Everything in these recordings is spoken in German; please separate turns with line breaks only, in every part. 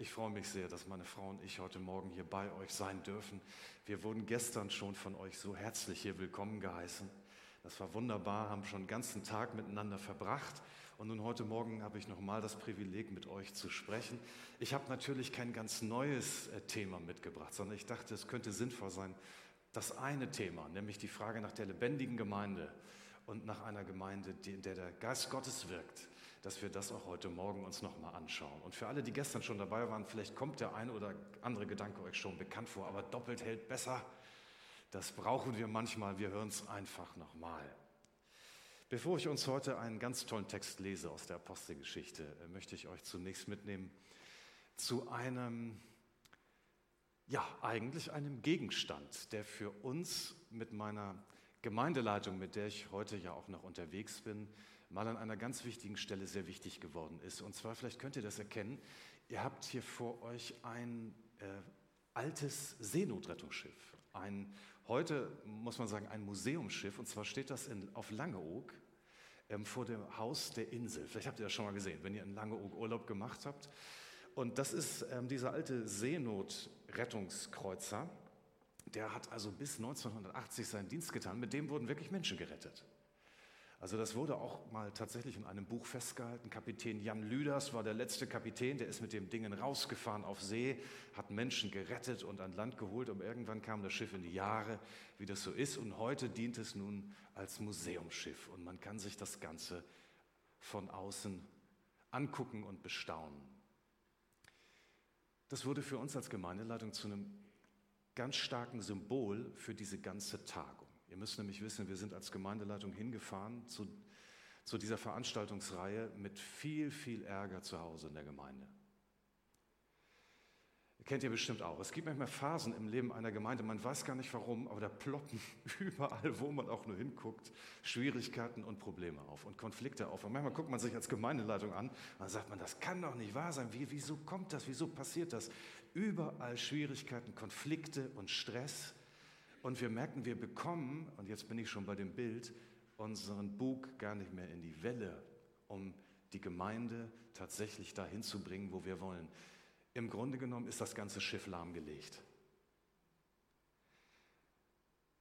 Ich freue mich sehr, dass meine Frau und ich heute Morgen hier bei euch sein dürfen. Wir wurden gestern schon von euch so herzlich hier willkommen geheißen. Das war wunderbar, haben schon den ganzen Tag miteinander verbracht. Und nun heute Morgen habe ich nochmal das Privileg, mit euch zu sprechen. Ich habe natürlich kein ganz neues äh, Thema mitgebracht, sondern ich dachte, es könnte sinnvoll sein, das eine Thema, nämlich die Frage nach der lebendigen Gemeinde und nach einer Gemeinde, in der der Geist Gottes wirkt, dass wir das auch heute Morgen uns nochmal anschauen. Und für alle, die gestern schon dabei waren, vielleicht kommt der eine oder andere Gedanke euch schon bekannt vor, aber doppelt hält besser. Das brauchen wir manchmal, wir hören es einfach nochmal. Bevor ich uns heute einen ganz tollen Text lese aus der Apostelgeschichte, äh, möchte ich euch zunächst mitnehmen zu einem, ja, eigentlich einem Gegenstand, der für uns mit meiner Gemeindeleitung, mit der ich heute ja auch noch unterwegs bin, mal an einer ganz wichtigen Stelle sehr wichtig geworden ist. Und zwar, vielleicht könnt ihr das erkennen, ihr habt hier vor euch ein äh, altes Seenotrettungsschiff. Ein, heute muss man sagen, ein Museumsschiff. Und zwar steht das in, auf Langeoog ähm, vor dem Haus der Insel. Vielleicht habt ihr das schon mal gesehen, wenn ihr in Langeoog Urlaub gemacht habt. Und das ist ähm, dieser alte Seenotrettungskreuzer. Der hat also bis 1980 seinen Dienst getan. Mit dem wurden wirklich Menschen gerettet. Also das wurde auch mal tatsächlich in einem Buch festgehalten. Kapitän Jan Lüders war der letzte Kapitän, der ist mit dem Dingen rausgefahren auf See, hat Menschen gerettet und an Land geholt und irgendwann kam das Schiff in die Jahre, wie das so ist. Und heute dient es nun als Museumsschiff und man kann sich das Ganze von außen angucken und bestaunen. Das wurde für uns als Gemeindeleitung zu einem ganz starken Symbol für diese ganze Tagung. Ihr müsst nämlich wissen, wir sind als Gemeindeleitung hingefahren zu, zu dieser Veranstaltungsreihe mit viel, viel Ärger zu Hause in der Gemeinde. Kennt ihr bestimmt auch. Es gibt manchmal Phasen im Leben einer Gemeinde, man weiß gar nicht warum, aber da ploppen überall, wo man auch nur hinguckt, Schwierigkeiten und Probleme auf und Konflikte auf. Und manchmal guckt man sich als Gemeindeleitung an und sagt man, das kann doch nicht wahr sein. Wie, wieso kommt das? Wieso passiert das? Überall Schwierigkeiten, Konflikte und Stress. Und wir merken, wir bekommen, und jetzt bin ich schon bei dem Bild, unseren Bug gar nicht mehr in die Welle, um die Gemeinde tatsächlich dahin zu bringen, wo wir wollen. Im Grunde genommen ist das ganze Schiff lahmgelegt.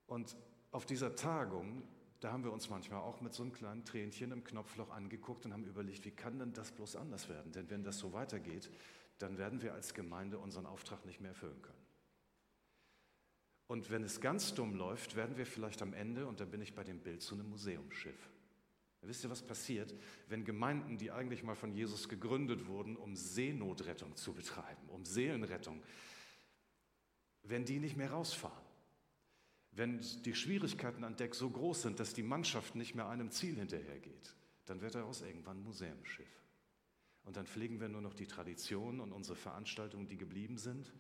Und auf dieser Tagung, da haben wir uns manchmal auch mit so einem kleinen Tränchen im Knopfloch angeguckt und haben überlegt, wie kann denn das bloß anders werden? Denn wenn das so weitergeht, dann werden wir als Gemeinde unseren Auftrag nicht mehr erfüllen können. Und wenn es ganz dumm läuft, werden wir vielleicht am Ende, und da bin ich bei dem Bild, zu einem Museumsschiff. Wisst ihr, was passiert, wenn Gemeinden, die eigentlich mal von Jesus gegründet wurden, um Seenotrettung zu betreiben, um Seelenrettung, wenn die nicht mehr rausfahren? Wenn die Schwierigkeiten an Deck so groß sind, dass die Mannschaft nicht mehr einem Ziel hinterhergeht, dann wird daraus irgendwann ein Museumsschiff. Und dann pflegen wir nur noch die Traditionen und unsere Veranstaltungen, die geblieben sind.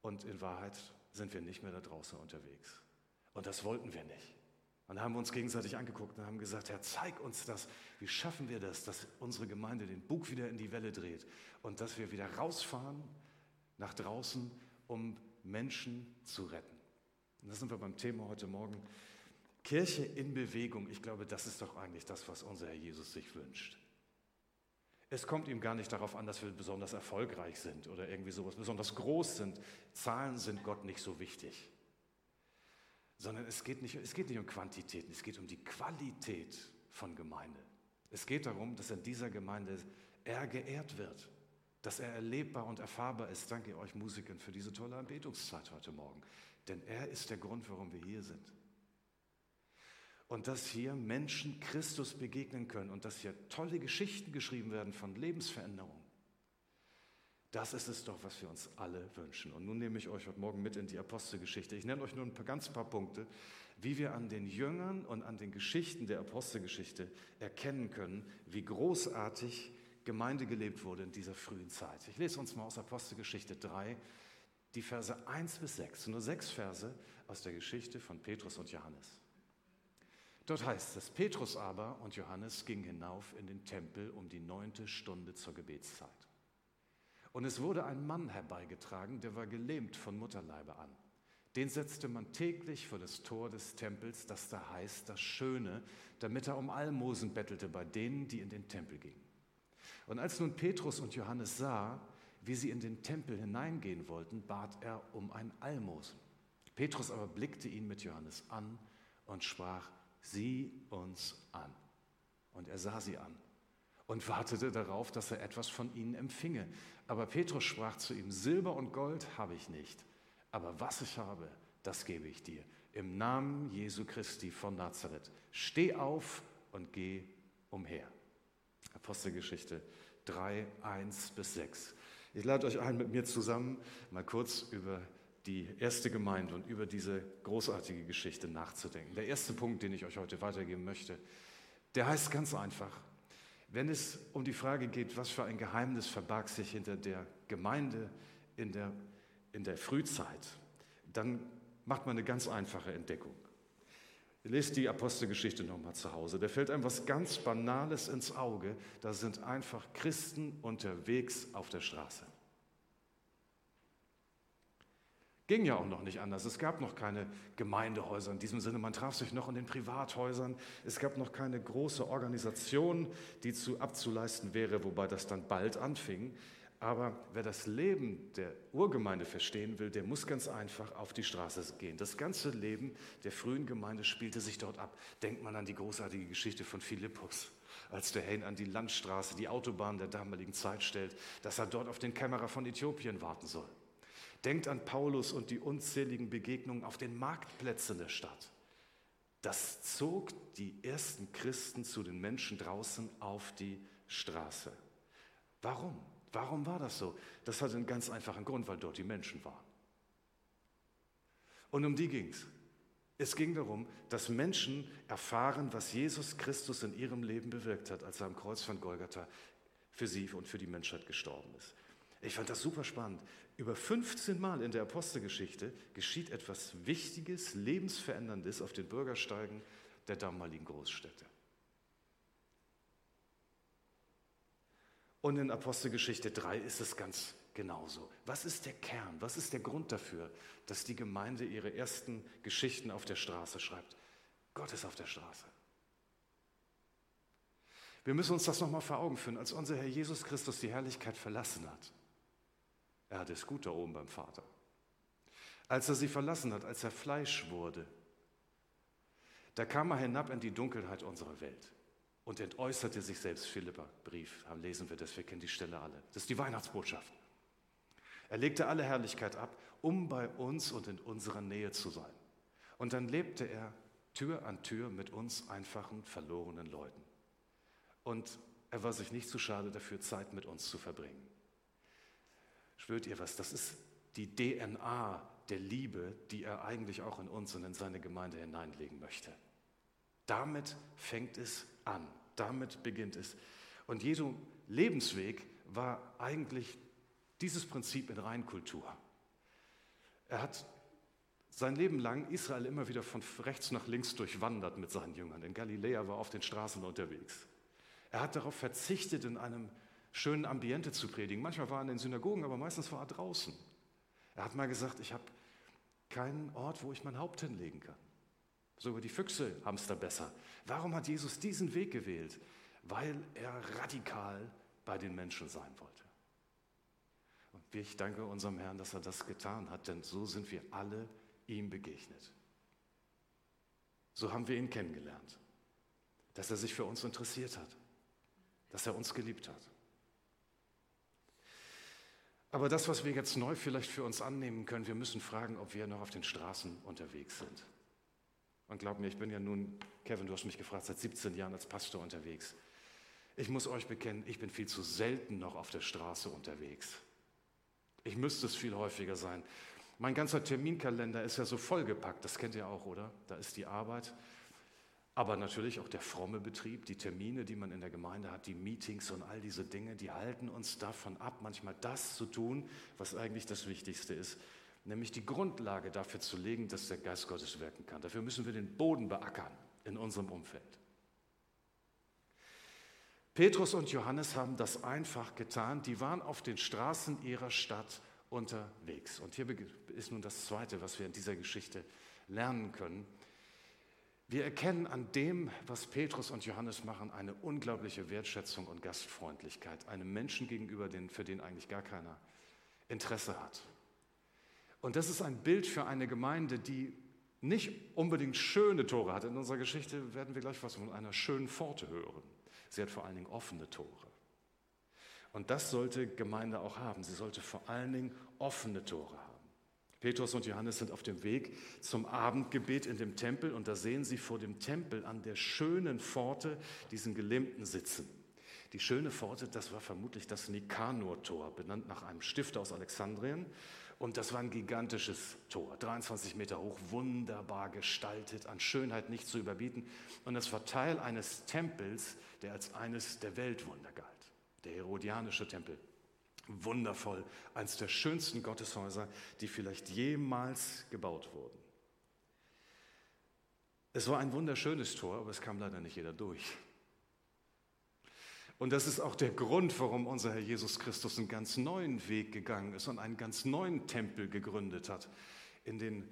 Und in Wahrheit sind wir nicht mehr da draußen unterwegs. Und das wollten wir nicht. Und da haben wir uns gegenseitig angeguckt und haben gesagt, Herr, zeig uns das. Wie schaffen wir das, dass unsere Gemeinde den Bug wieder in die Welle dreht und dass wir wieder rausfahren nach draußen, um Menschen zu retten. Und da sind wir beim Thema heute Morgen. Kirche in Bewegung. Ich glaube, das ist doch eigentlich das, was unser Herr Jesus sich wünscht. Es kommt ihm gar nicht darauf an, dass wir besonders erfolgreich sind oder irgendwie sowas besonders groß sind. Zahlen sind Gott nicht so wichtig. Sondern es geht nicht, es geht nicht um Quantitäten, es geht um die Qualität von Gemeinde. Es geht darum, dass in dieser Gemeinde er geehrt wird, dass er erlebbar und erfahrbar ist. Danke euch Musikern für diese tolle Anbetungszeit heute Morgen. Denn er ist der Grund, warum wir hier sind und dass hier Menschen Christus begegnen können und dass hier tolle Geschichten geschrieben werden von Lebensveränderung. Das ist es doch, was wir uns alle wünschen. Und nun nehme ich euch heute Morgen mit in die Apostelgeschichte. Ich nenne euch nur ein paar, ganz paar Punkte, wie wir an den Jüngern und an den Geschichten der Apostelgeschichte erkennen können, wie großartig Gemeinde gelebt wurde in dieser frühen Zeit. Ich lese uns mal aus Apostelgeschichte 3 die Verse 1 bis 6, nur sechs Verse aus der Geschichte von Petrus und Johannes. Dort heißt es, Petrus aber und Johannes gingen hinauf in den Tempel um die neunte Stunde zur Gebetszeit. Und es wurde ein Mann herbeigetragen, der war gelähmt von Mutterleibe an. Den setzte man täglich vor das Tor des Tempels, das da heißt das Schöne, damit er um Almosen bettelte bei denen, die in den Tempel gingen. Und als nun Petrus und Johannes sah, wie sie in den Tempel hineingehen wollten, bat er um ein Almosen. Petrus aber blickte ihn mit Johannes an und sprach, sieh uns an. Und er sah sie an und wartete darauf, dass er etwas von ihnen empfinge. Aber Petrus sprach zu ihm, Silber und Gold habe ich nicht, aber was ich habe, das gebe ich dir. Im Namen Jesu Christi von Nazareth, steh auf und geh umher. Apostelgeschichte 3, 1 bis 6. Ich lade euch ein, mit mir zusammen mal kurz über die erste Gemeinde und über diese großartige Geschichte nachzudenken. Der erste Punkt, den ich euch heute weitergeben möchte, der heißt ganz einfach, wenn es um die Frage geht, was für ein Geheimnis verbarg sich hinter der Gemeinde in der, in der Frühzeit, dann macht man eine ganz einfache Entdeckung. Lest die Apostelgeschichte nochmal zu Hause. Da fällt einem was ganz Banales ins Auge. Da sind einfach Christen unterwegs auf der Straße. Ging ja auch noch nicht anders. Es gab noch keine Gemeindehäuser in diesem Sinne. Man traf sich noch in den Privathäusern. Es gab noch keine große Organisation, die zu abzuleisten wäre, wobei das dann bald anfing. Aber wer das Leben der Urgemeinde verstehen will, der muss ganz einfach auf die Straße gehen. Das ganze Leben der frühen Gemeinde spielte sich dort ab. Denkt man an die großartige Geschichte von Philippus, als der Herr an die Landstraße, die Autobahn der damaligen Zeit stellt, dass er dort auf den Kämmerer von Äthiopien warten soll. Denkt an Paulus und die unzähligen Begegnungen auf den Marktplätzen der Stadt. Das zog die ersten Christen zu den Menschen draußen auf die Straße. Warum? Warum war das so? Das hatte einen ganz einfachen Grund, weil dort die Menschen waren. Und um die ging es. Es ging darum, dass Menschen erfahren, was Jesus Christus in ihrem Leben bewirkt hat, als er am Kreuz von Golgatha für sie und für die Menschheit gestorben ist. Ich fand das super spannend. Über 15 Mal in der Apostelgeschichte geschieht etwas Wichtiges, Lebensveränderndes auf den Bürgersteigen der damaligen Großstädte. Und in Apostelgeschichte 3 ist es ganz genauso. Was ist der Kern? Was ist der Grund dafür, dass die Gemeinde ihre ersten Geschichten auf der Straße schreibt? Gott ist auf der Straße. Wir müssen uns das nochmal vor Augen führen, als unser Herr Jesus Christus die Herrlichkeit verlassen hat er hatte es gut da oben beim Vater. Als er sie verlassen hat, als er Fleisch wurde, da kam er hinab in die Dunkelheit unserer Welt und entäußerte sich selbst. Philippa Brief, lesen wir das, wir kennen die Stelle alle. Das ist die Weihnachtsbotschaft. Er legte alle Herrlichkeit ab, um bei uns und in unserer Nähe zu sein. Und dann lebte er Tür an Tür mit uns einfachen, verlorenen Leuten. Und er war sich nicht zu schade dafür, Zeit mit uns zu verbringen. Spürt ihr was? Das ist die DNA der Liebe, die er eigentlich auch in uns und in seine Gemeinde hineinlegen möchte. Damit fängt es an, damit beginnt es. Und Jesu Lebensweg war eigentlich dieses Prinzip in Reinkultur. Er hat sein Leben lang Israel immer wieder von rechts nach links durchwandert mit seinen Jüngern. In Galiläa war er auf den Straßen unterwegs. Er hat darauf verzichtet, in einem schönen Ambiente zu predigen. Manchmal war er in den Synagogen, aber meistens war er draußen. Er hat mal gesagt, ich habe keinen Ort, wo ich mein Haupt hinlegen kann. Sogar die Füchse haben es da besser. Warum hat Jesus diesen Weg gewählt? Weil er radikal bei den Menschen sein wollte. Und ich danke unserem Herrn, dass er das getan hat, denn so sind wir alle ihm begegnet. So haben wir ihn kennengelernt, dass er sich für uns interessiert hat, dass er uns geliebt hat. Aber das, was wir jetzt neu vielleicht für uns annehmen können, wir müssen fragen, ob wir noch auf den Straßen unterwegs sind. Und glaub mir, ich bin ja nun, Kevin, du hast mich gefragt, seit 17 Jahren als Pastor unterwegs. Ich muss euch bekennen, ich bin viel zu selten noch auf der Straße unterwegs. Ich müsste es viel häufiger sein. Mein ganzer Terminkalender ist ja so vollgepackt, das kennt ihr auch, oder? Da ist die Arbeit, aber natürlich auch der fromme Betrieb, die Termine, die man in der Gemeinde hat, die Meetings und all diese Dinge, die halten uns davon ab, manchmal das zu tun, was eigentlich das Wichtigste ist, nämlich die Grundlage dafür zu legen, dass der Geist Gottes wirken kann. Dafür müssen wir den Boden beackern in unserem Umfeld. Petrus und Johannes haben das einfach getan. Die waren auf den Straßen ihrer Stadt unterwegs. Und hier ist nun das Zweite, was wir in dieser Geschichte lernen können. Wir erkennen an dem, was Petrus und Johannes machen, eine unglaubliche Wertschätzung und Gastfreundlichkeit einem Menschen gegenüber, für den eigentlich gar keiner Interesse hat. Und das ist ein Bild für eine Gemeinde, die nicht unbedingt schöne Tore hat. In unserer Geschichte werden wir gleich was von einer schönen Pforte hören. Sie hat vor allen Dingen offene Tore. Und das sollte Gemeinde auch haben. Sie sollte vor allen Dingen offene Tore haben. Petrus und Johannes sind auf dem Weg zum Abendgebet in dem Tempel und da sehen sie vor dem Tempel an der schönen Pforte diesen Gelähmten sitzen. Die schöne Pforte, das war vermutlich das Nikanor-Tor, benannt nach einem Stifter aus Alexandrien. Und das war ein gigantisches Tor, 23 Meter hoch, wunderbar gestaltet, an Schönheit nicht zu überbieten. Und es war Teil eines Tempels, der als eines der Weltwunder galt, der Herodianische Tempel wundervoll, eines der schönsten Gotteshäuser, die vielleicht jemals gebaut wurden. Es war ein wunderschönes Tor, aber es kam leider nicht jeder durch. Und das ist auch der Grund, warum unser Herr Jesus Christus einen ganz neuen Weg gegangen ist und einen ganz neuen Tempel gegründet hat. In den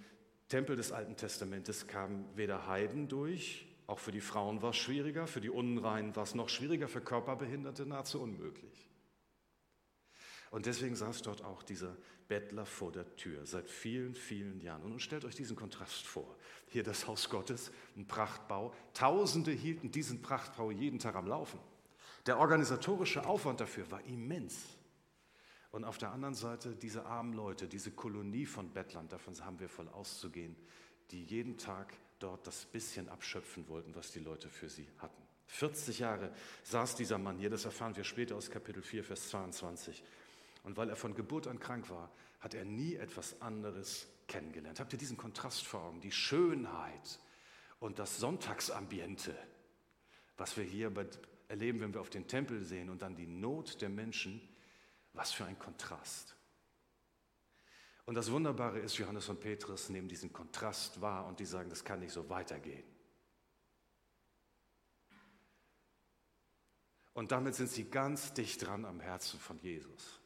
Tempel des Alten Testamentes kamen weder Heiden durch, auch für die Frauen war es schwieriger, für die Unreinen war es noch schwieriger, für Körperbehinderte nahezu unmöglich. Und deswegen saß dort auch dieser Bettler vor der Tür seit vielen, vielen Jahren. Und stellt euch diesen Kontrast vor. Hier das Haus Gottes, ein Prachtbau. Tausende hielten diesen Prachtbau jeden Tag am Laufen. Der organisatorische Aufwand dafür war immens. Und auf der anderen Seite diese armen Leute, diese Kolonie von Bettlern, davon haben wir voll auszugehen, die jeden Tag dort das bisschen abschöpfen wollten, was die Leute für sie hatten. 40 Jahre saß dieser Mann hier, das erfahren wir später aus Kapitel 4, Vers 22. Und weil er von Geburt an krank war, hat er nie etwas anderes kennengelernt. Habt ihr diesen Kontrast vor Augen? Die Schönheit und das Sonntagsambiente, was wir hier erleben, wenn wir auf den Tempel sehen und dann die Not der Menschen, was für ein Kontrast. Und das Wunderbare ist, Johannes und Petrus nehmen diesen Kontrast wahr und die sagen, das kann nicht so weitergehen. Und damit sind sie ganz dicht dran am Herzen von Jesus.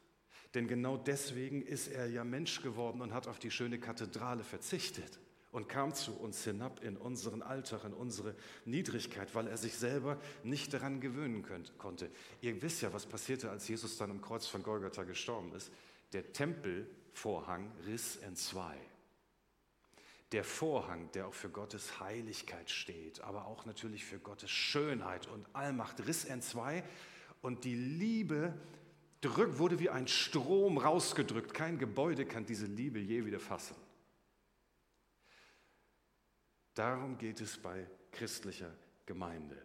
Denn genau deswegen ist er ja Mensch geworden und hat auf die schöne Kathedrale verzichtet und kam zu uns hinab in unseren Alltag, in unsere Niedrigkeit, weil er sich selber nicht daran gewöhnen könnt, konnte. Ihr wisst ja, was passierte, als Jesus dann am Kreuz von Golgatha gestorben ist. Der Tempelvorhang riss in zwei. Der Vorhang, der auch für Gottes Heiligkeit steht, aber auch natürlich für Gottes Schönheit und Allmacht, riss in zwei und die Liebe drück, wurde wie ein Strom rausgedrückt. Kein Gebäude kann diese Liebe je wieder fassen. Darum geht es bei christlicher Gemeinde.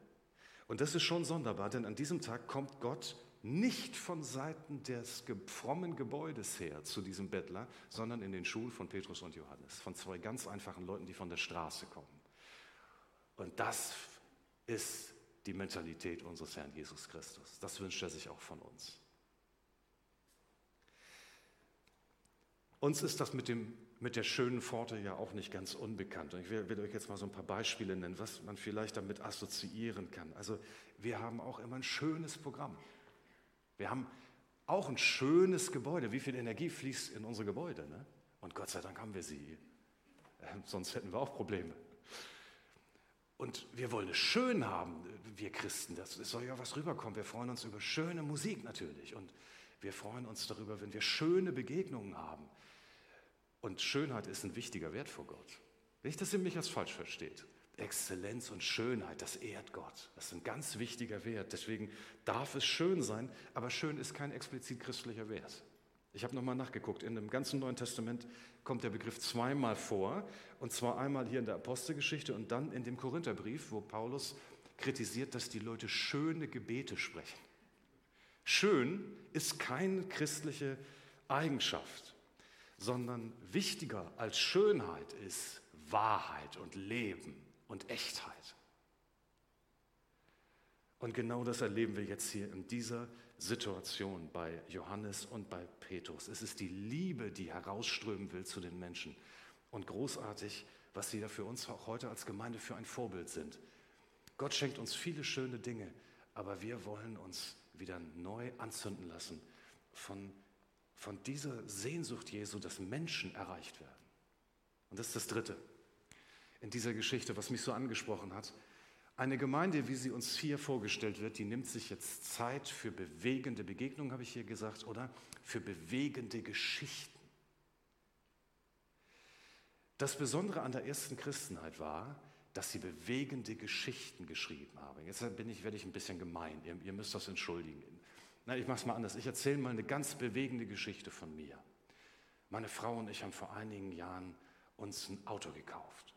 Und das ist schon sonderbar, denn an diesem Tag kommt Gott nicht von Seiten des frommen Gebäudes her zu diesem Bettler, sondern in den Schulen von Petrus und Johannes, von zwei ganz einfachen Leuten, die von der Straße kommen. Und das ist die Mentalität unseres Herrn Jesus Christus. Das wünscht er sich auch von uns. Uns ist das mit, dem, mit der schönen Pforte ja auch nicht ganz unbekannt. Und ich will, will, euch jetzt mal so ein paar Beispiele nennen, was man vielleicht damit assoziieren kann. Also wir haben auch immer ein schönes Programm. Wir haben auch ein schönes Gebäude. Wie viel Energie fließt in unsere Gebäude? Ne? Und Gott sei Dank haben wir sie. Äh, sonst hätten wir auch Probleme. Und wir wollen es schön haben, wir Christen. Das soll ja was rüberkommen. Wir freuen uns über schöne Musik natürlich. Und wir freuen uns darüber, wenn wir schöne Begegnungen haben. Und Schönheit ist ein wichtiger Wert vor Gott. Nicht, dass ihr mich als falsch versteht. Exzellenz und Schönheit, das ehrt Gott. Das ist ein ganz wichtiger Wert. Deswegen darf es schön sein, aber schön ist kein explizit christlicher Wert. Ich habe nochmal nachgeguckt. In dem ganzen Neuen Testament kommt der Begriff zweimal vor. Und zwar einmal hier in der Apostelgeschichte und dann in dem Korintherbrief, wo Paulus kritisiert, dass die Leute schöne Gebete sprechen. Schön ist keine christliche Eigenschaft sondern wichtiger als Schönheit ist Wahrheit und Leben und Echtheit. Und genau das erleben wir jetzt hier in dieser Situation bei Johannes und bei Petrus. Es ist die Liebe, die herausströmen will zu den Menschen. Und großartig, was sie da für uns auch heute als Gemeinde für ein Vorbild sind. Gott schenkt uns viele schöne Dinge, aber wir wollen uns wieder neu anzünden lassen von von dieser Sehnsucht Jesu, dass Menschen erreicht werden. Und das ist das Dritte. in dieser Geschichte, was mich so angesprochen hat. Eine Gemeinde, wie sie uns hier vorgestellt wird, die nimmt sich jetzt Zeit für bewegende Begegnungen, habe ich hier gesagt, oder für bewegende Geschichten. Das Besondere an der ersten Christenheit war, dass sie bewegende Geschichten geschrieben haben. Jetzt bin ich, werde ich ein bisschen gemein, ihr, ihr müsst das entschuldigen. Na, ich mache es mal anders. Ich erzähle mal eine ganz bewegende Geschichte von mir. Meine Frau und ich haben vor einigen Jahren uns ein Auto gekauft.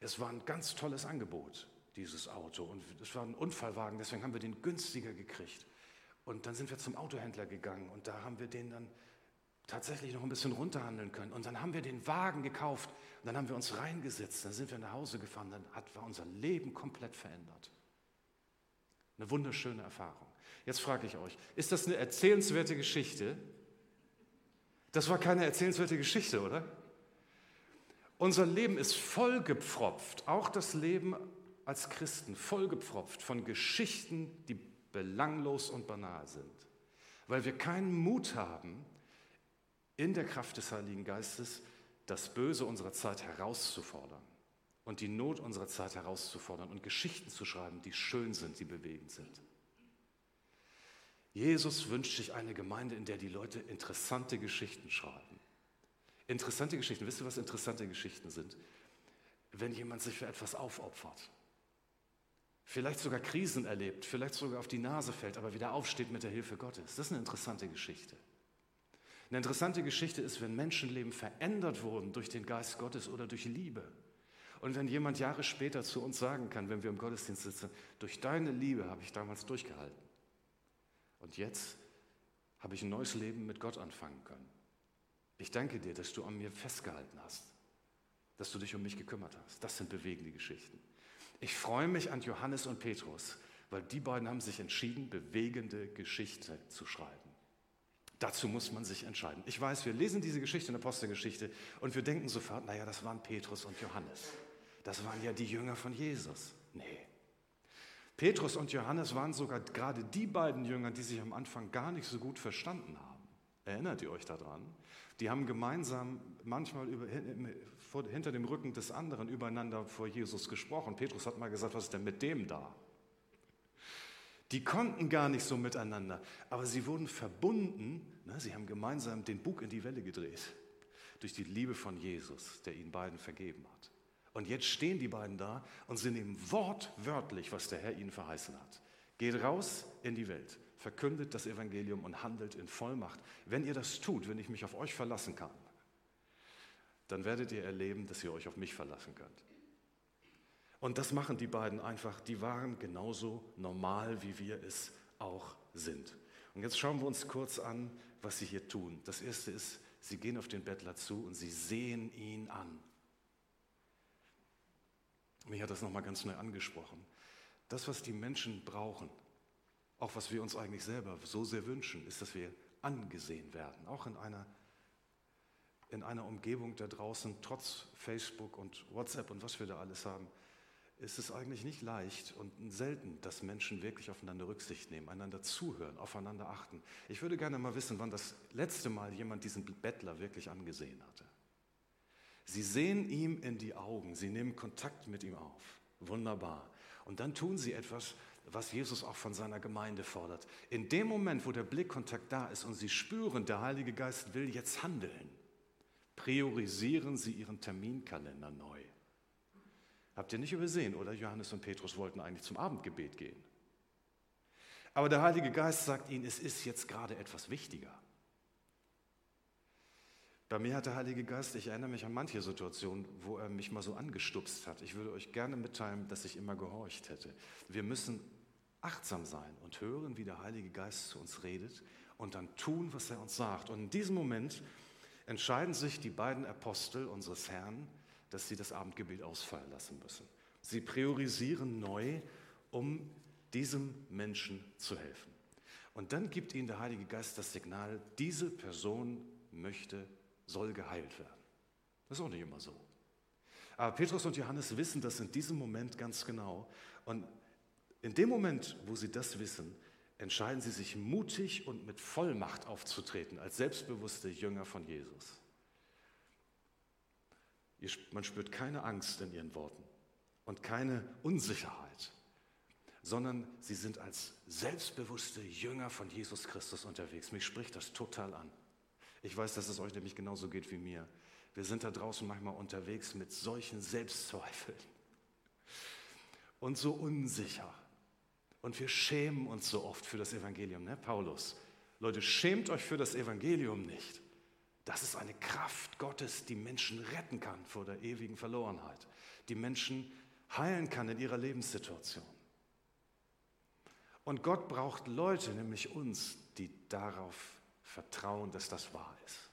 Es war ein ganz tolles Angebot, dieses Auto. Und es war ein Unfallwagen, deswegen haben wir den günstiger gekriegt. Und dann sind wir zum Autohändler gegangen und da haben wir den dann tatsächlich noch ein bisschen runterhandeln können. Und dann haben wir den Wagen gekauft und dann haben wir uns reingesetzt. Dann sind wir nach Hause gefahren. Dann hat, war unser Leben komplett verändert. Eine wunderschöne Erfahrung. Jetzt frage ich euch, ist das eine erzählenswerte Geschichte? Das war keine erzählenswerte Geschichte, oder? Unser Leben ist vollgepfropft, auch das Leben als Christen, vollgepfropft von Geschichten, die belanglos und banal sind. Weil wir keinen Mut haben, in der Kraft des Heiligen Geistes das Böse unserer Zeit herauszufordern und die Not unserer Zeit herauszufordern und Geschichten zu schreiben, die schön sind, die bewegend sind. Jesus wünscht sich eine Gemeinde, in der die Leute interessante Geschichten schreiben. Interessante Geschichten, wisst ihr, was interessante Geschichten sind? Wenn jemand sich für etwas aufopfert, vielleicht sogar Krisen erlebt, vielleicht sogar auf die Nase fällt, aber wieder aufsteht mit der Hilfe Gottes. Das ist eine interessante Geschichte. Eine interessante Geschichte ist, wenn Menschenleben verändert wurden durch den Geist Gottes oder durch Liebe. Und wenn jemand Jahre später zu uns sagen kann, wenn wir im Gottesdienst sitzen, durch deine Liebe habe ich damals durchgehalten. Und jetzt habe ich ein neues Leben mit Gott anfangen können. Ich danke dir, dass du an mir festgehalten hast, dass du dich um mich gekümmert hast. Das sind bewegende Geschichten. Ich freue mich an Johannes und Petrus, weil die beiden haben sich entschieden, bewegende Geschichte zu schreiben. Dazu muss man sich entscheiden. Ich weiß, wir lesen diese Geschichte in der Apostelgeschichte und wir denken sofort, naja, das waren Petrus und Johannes. Das waren ja die Jünger von Jesus. Nee. Petrus und Johannes waren sogar gerade die beiden Jünger, die sich am Anfang gar nicht so gut verstanden haben. Erinnert ihr euch daran? Die haben gemeinsam manchmal über, hinter dem Rücken des anderen übereinander vor Jesus gesprochen. Petrus hat mal gesagt, was ist denn mit dem da? Die konnten gar nicht so miteinander, aber sie wurden verbunden. Ne? Sie haben gemeinsam den Bug in die Welle gedreht durch die Liebe von Jesus, der ihnen beiden vergeben hat. Und jetzt stehen die beiden da und sie nehmen wortwörtlich, was der Herr ihnen verheißen hat. Geht raus in die Welt, verkündet das Evangelium und handelt in Vollmacht. Wenn ihr das tut, wenn ich mich auf euch verlassen kann, dann werdet ihr erleben, dass ihr euch auf mich verlassen könnt. Und das machen die beiden einfach. Die waren genauso normal, wie wir es auch sind. Und jetzt schauen wir uns kurz an, was sie hier tun. Das erste ist, sie gehen auf den Bettler zu und sie sehen ihn an. Mich hat das nochmal ganz neu angesprochen. Das, was die Menschen brauchen, auch was wir uns eigentlich selber so sehr wünschen, ist, dass wir angesehen werden, auch in einer, in einer Umgebung da draußen, trotz Facebook und WhatsApp und was wir da alles haben ist es eigentlich nicht leicht und selten, dass Menschen wirklich aufeinander Rücksicht nehmen, einander zuhören, aufeinander achten. Ich würde gerne mal wissen, wann das letzte Mal jemand diesen Bettler wirklich angesehen hatte. Sie sehen ihm in die Augen, sie nehmen Kontakt mit ihm auf. Wunderbar. Und dann tun sie etwas, was Jesus auch von seiner Gemeinde fordert. In dem Moment, wo der Blickkontakt da ist und sie spüren, der Heilige Geist will jetzt handeln, priorisieren sie ihren Terminkalender neu. Habt ihr nicht übersehen, oder? Johannes und Petrus wollten eigentlich zum Abendgebet gehen. Aber der Heilige Geist sagt ihnen, es ist jetzt gerade etwas wichtiger. Bei mir hat der Heilige Geist, ich erinnere mich an manche Situationen, wo er mich mal so angestupst hat. Ich würde euch gerne mitteilen, dass ich immer gehorcht hätte. Wir müssen achtsam sein und hören, wie der Heilige Geist zu uns redet und dann tun, was er uns sagt. Und in diesem Moment entscheiden sich die beiden Apostel unseres Herrn, dass sie das Abendgebet ausfallen lassen müssen. Sie priorisieren neu, um diesem Menschen zu helfen. Und dann gibt ihnen der Heilige Geist das Signal, diese Person möchte, soll geheilt werden. Das ist auch nicht immer so. Aber Petrus und Johannes wissen das in diesem Moment ganz genau. Und in dem Moment, wo sie das wissen, entscheiden sie sich mutig und mit Vollmacht aufzutreten als selbstbewusste Jünger von Jesus. Man spürt keine Angst in ihren Worten und keine Unsicherheit, sondern sie sind als selbstbewusste Jünger von Jesus Christus unterwegs. Mich spricht das total an. Ich weiß, dass es euch nämlich genauso geht wie mir. Wir sind da draußen manchmal unterwegs mit solchen Selbstzweifeln und so unsicher. Und wir schämen uns so oft für das Evangelium, ne, Paulus? Leute, schämt euch für das Evangelium nicht. Das ist eine Kraft Gottes, die Menschen retten kann vor der ewigen Verlorenheit, die Menschen heilen kann in ihrer Lebenssituation. Und Gott braucht Leute, nämlich uns, die darauf vertrauen, dass das wahr ist.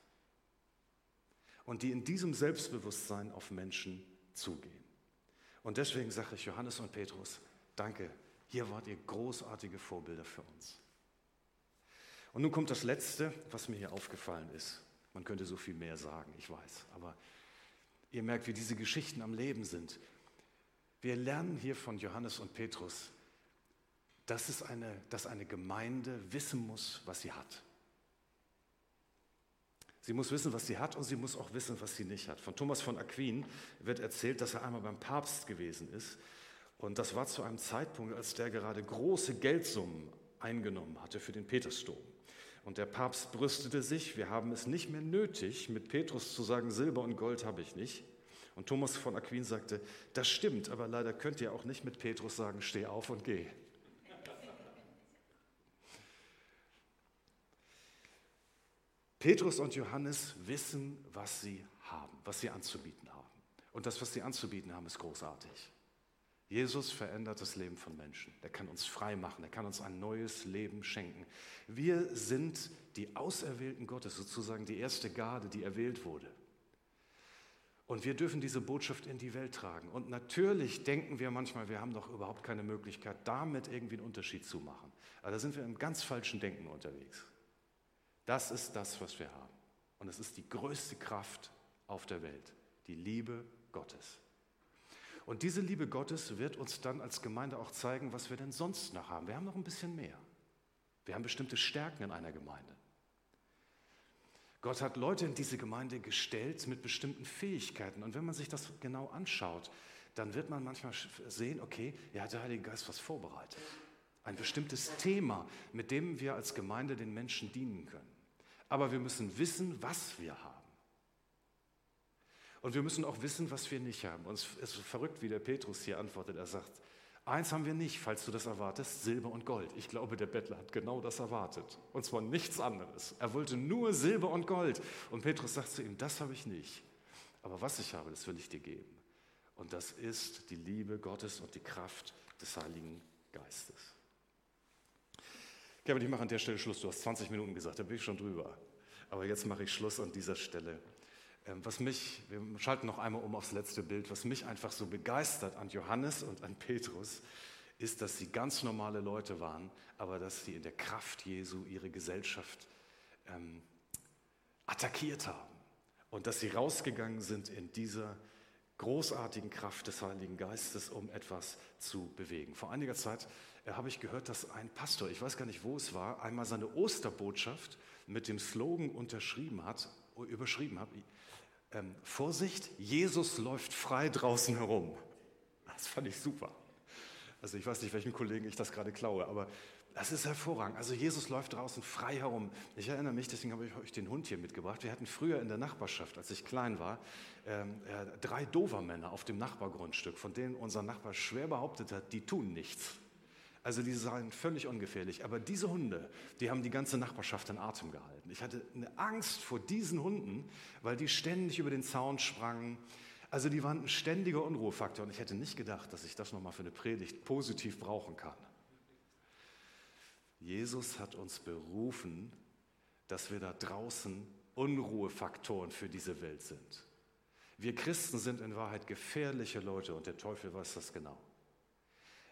Und die in diesem Selbstbewusstsein auf Menschen zugehen. Und deswegen sage ich Johannes und Petrus, danke, hier wart ihr großartige Vorbilder für uns. Und nun kommt das Letzte, was mir hier aufgefallen ist. Man könnte so viel mehr sagen, ich weiß, aber ihr merkt, wie diese Geschichten am Leben sind. Wir lernen hier von Johannes und Petrus, dass, es eine, dass eine Gemeinde wissen muss, was sie hat. Sie muss wissen, was sie hat und sie muss auch wissen, was sie nicht hat. Von Thomas von Aquin wird erzählt, dass er einmal beim Papst gewesen ist. Und das war zu einem Zeitpunkt, als der gerade große Geldsummen eingenommen hatte für den Petersdom. Und der Papst brüstete sich, wir haben es nicht mehr nötig, mit Petrus zu sagen, Silber und Gold habe ich nicht. Und Thomas von Aquin sagte, das stimmt, aber leider könnt ihr auch nicht mit Petrus sagen, steh auf und geh. Petrus und Johannes wissen, was sie haben, was sie anzubieten haben. Und das, was sie anzubieten haben, ist großartig. Jesus verändert das Leben von Menschen. Er kann uns frei machen. Er kann uns ein neues Leben schenken. Wir sind die Auserwählten Gottes, sozusagen die erste Garde, die erwählt wurde. Und wir dürfen diese Botschaft in die Welt tragen. Und natürlich denken wir manchmal, wir haben doch überhaupt keine Möglichkeit, damit irgendwie einen Unterschied zu machen. Aber da sind wir im ganz falschen Denken unterwegs. Das ist das, was wir haben. Und es ist die größte Kraft auf der Welt, die Liebe Gottes. Und diese Liebe Gottes wird uns dann als Gemeinde auch zeigen, was wir denn sonst noch haben. Wir haben noch ein bisschen mehr. Wir haben bestimmte Stärken in einer Gemeinde. Gott hat Leute in diese Gemeinde gestellt mit bestimmten Fähigkeiten. Und wenn man sich das genau anschaut, dann wird man manchmal sehen, okay, ja, hat der Heilige Geist was vorbereitet. Ein bestimmtes Thema, mit dem wir als Gemeinde den Menschen dienen können. Aber wir müssen wissen, was wir haben. Und wir müssen auch wissen, was wir nicht haben. Und es ist verrückt, wie der Petrus hier antwortet. Er sagt, eins haben wir nicht, falls du das erwartest, Silber und Gold. Ich glaube, der Bettler hat genau das erwartet. Und zwar nichts anderes. Er wollte nur Silber und Gold. Und Petrus sagt zu ihm, das habe ich nicht. Aber was ich habe, das will ich dir geben. Und das ist die Liebe Gottes und die Kraft des Heiligen Geistes. Kevin, ich mache an der Stelle Schluss. Du hast 20 Minuten gesagt, da bin ich schon drüber. Aber jetzt mache ich Schluss an dieser Stelle. Ähm, was mich, wir schalten noch einmal um aufs letzte Bild, was mich einfach so begeistert an Johannes und an Petrus, ist, dass sie ganz normale Leute waren, aber dass sie in der Kraft Jesu ihre Gesellschaft ähm, attackiert haben und dass sie rausgegangen sind in dieser großartigen Kraft des Heiligen Geistes, um etwas zu bewegen. Vor einiger Zeit habe ich gehört, dass ein Pastor, ich weiß gar nicht, wo es war, einmal seine Osterbotschaft mit dem Slogan unterschrieben hat, überschrieben hat, ähm, Vorsicht, Jesus läuft frei draußen herum. Das fand ich super. Also ich weiß nicht, welchen Kollegen ich das gerade klaue, aber das ist hervorragend. Also Jesus läuft draußen frei herum. Ich erinnere mich, deswegen habe ich euch den Hund hier mitgebracht. Wir hatten früher in der Nachbarschaft, als ich klein war, ähm, äh, drei Dovermänner auf dem Nachbargrundstück, von denen unser Nachbar schwer behauptet hat, die tun nichts. Also die seien völlig ungefährlich. Aber diese Hunde, die haben die ganze Nachbarschaft in Atem gehalten. Ich hatte eine Angst vor diesen Hunden, weil die ständig über den Zaun sprangen. Also die waren ein ständiger Unruhefaktor. Und ich hätte nicht gedacht, dass ich das nochmal für eine Predigt positiv brauchen kann. Jesus hat uns berufen, dass wir da draußen Unruhefaktoren für diese Welt sind. Wir Christen sind in Wahrheit gefährliche Leute und der Teufel weiß das genau.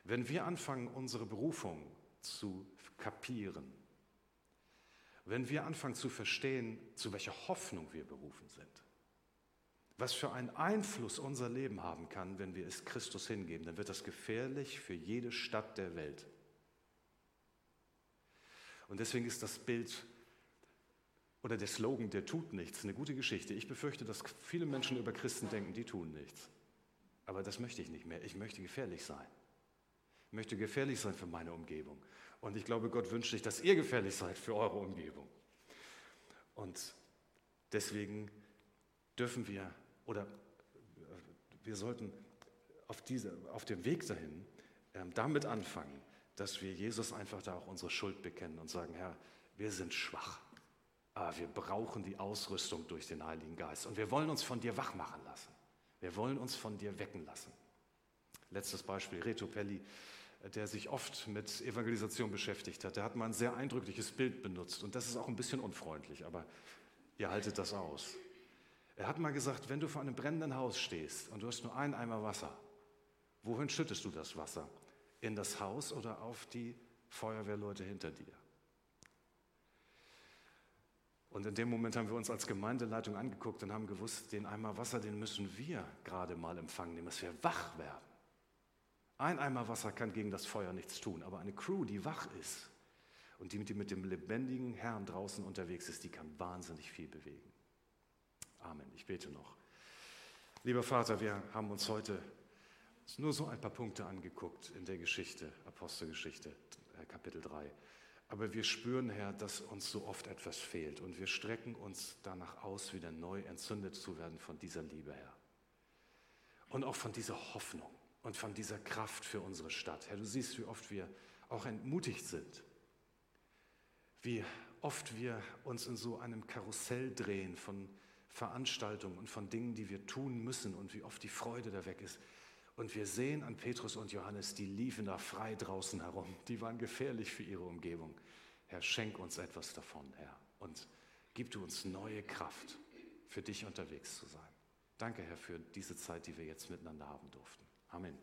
Wenn wir anfangen, unsere Berufung zu kapieren, wenn wir anfangen zu verstehen, zu welcher Hoffnung wir berufen sind, was für einen Einfluss unser Leben haben kann, wenn wir es Christus hingeben, dann wird das gefährlich für jede Stadt der Welt. Und deswegen ist das Bild Oder der Slogan, der tut nichts, eine gute Geschichte. Ich befürchte, dass viele Menschen über Christen denken, die tun nichts. Aber das möchte ich nicht mehr. Ich möchte gefährlich sein. Möchte gefährlich sein für meine Umgebung. Und ich glaube, Gott wünscht sich, dass ihr gefährlich seid für eure Umgebung. Und deswegen dürfen wir oder wir sollten auf, diese, auf dem Weg dahin ähm, damit anfangen, dass wir Jesus einfach da auch unsere Schuld bekennen und sagen, Herr, wir sind schwach, aber wir brauchen die Ausrüstung durch den Heiligen Geist und wir wollen uns von dir wach machen lassen. Wir wollen uns von dir wecken lassen. Letztes Beispiel, Reto Pelli, der sich oft mit Evangelisation beschäftigt hat. Der hat mal ein sehr eindrückliches Bild benutzt und das ist auch ein bisschen unfreundlich, aber ihr haltet das aus. Er hat mal gesagt, wenn du vor einem brennenden Haus stehst und du hast nur einen Eimer Wasser, wohin schüttest du das Wasser? In das Haus oder auf die Feuerwehrleute hinter dir? Und in dem Moment haben wir uns als Gemeindeleitung angeguckt und haben gewusst, den Eimer Wasser, den müssen wir gerade mal empfangen nehmen, dass wir wach werden. Ein Eimer Wasser kann gegen das Feuer nichts tun, aber eine Crew, die wach ist und die mit dem lebendigen Herrn draußen unterwegs ist, die kann wahnsinnig viel bewegen. Amen. Ich bete noch. Lieber Vater, wir haben uns heute nur so ein paar Punkte angeguckt in der Geschichte, Apostelgeschichte, äh, Kapitel 3. Aber wir spüren, Herr, dass uns so oft etwas fehlt und wir strecken uns danach aus, wieder neu entzündet zu werden von dieser Liebe, Herr. Und auch von dieser Hoffnung und von dieser Kraft für unsere Stadt. Herr, du siehst, wie oft wir auch entmutigt sind, wie oft wir uns in so einem Karussell drehen von Veranstaltungen und von Dingen, die wir tun müssen und wie oft die Freude da weg ist. Und wir sehen an Petrus und Johannes, die liefen da frei draußen herum. Die waren gefährlich für ihre Umgebung. Herr, schenk uns etwas davon, Herr. Und gib du uns neue Kraft, für dich unterwegs zu sein. Danke, Herr, für diese Zeit, die wir jetzt miteinander haben durften. Amen.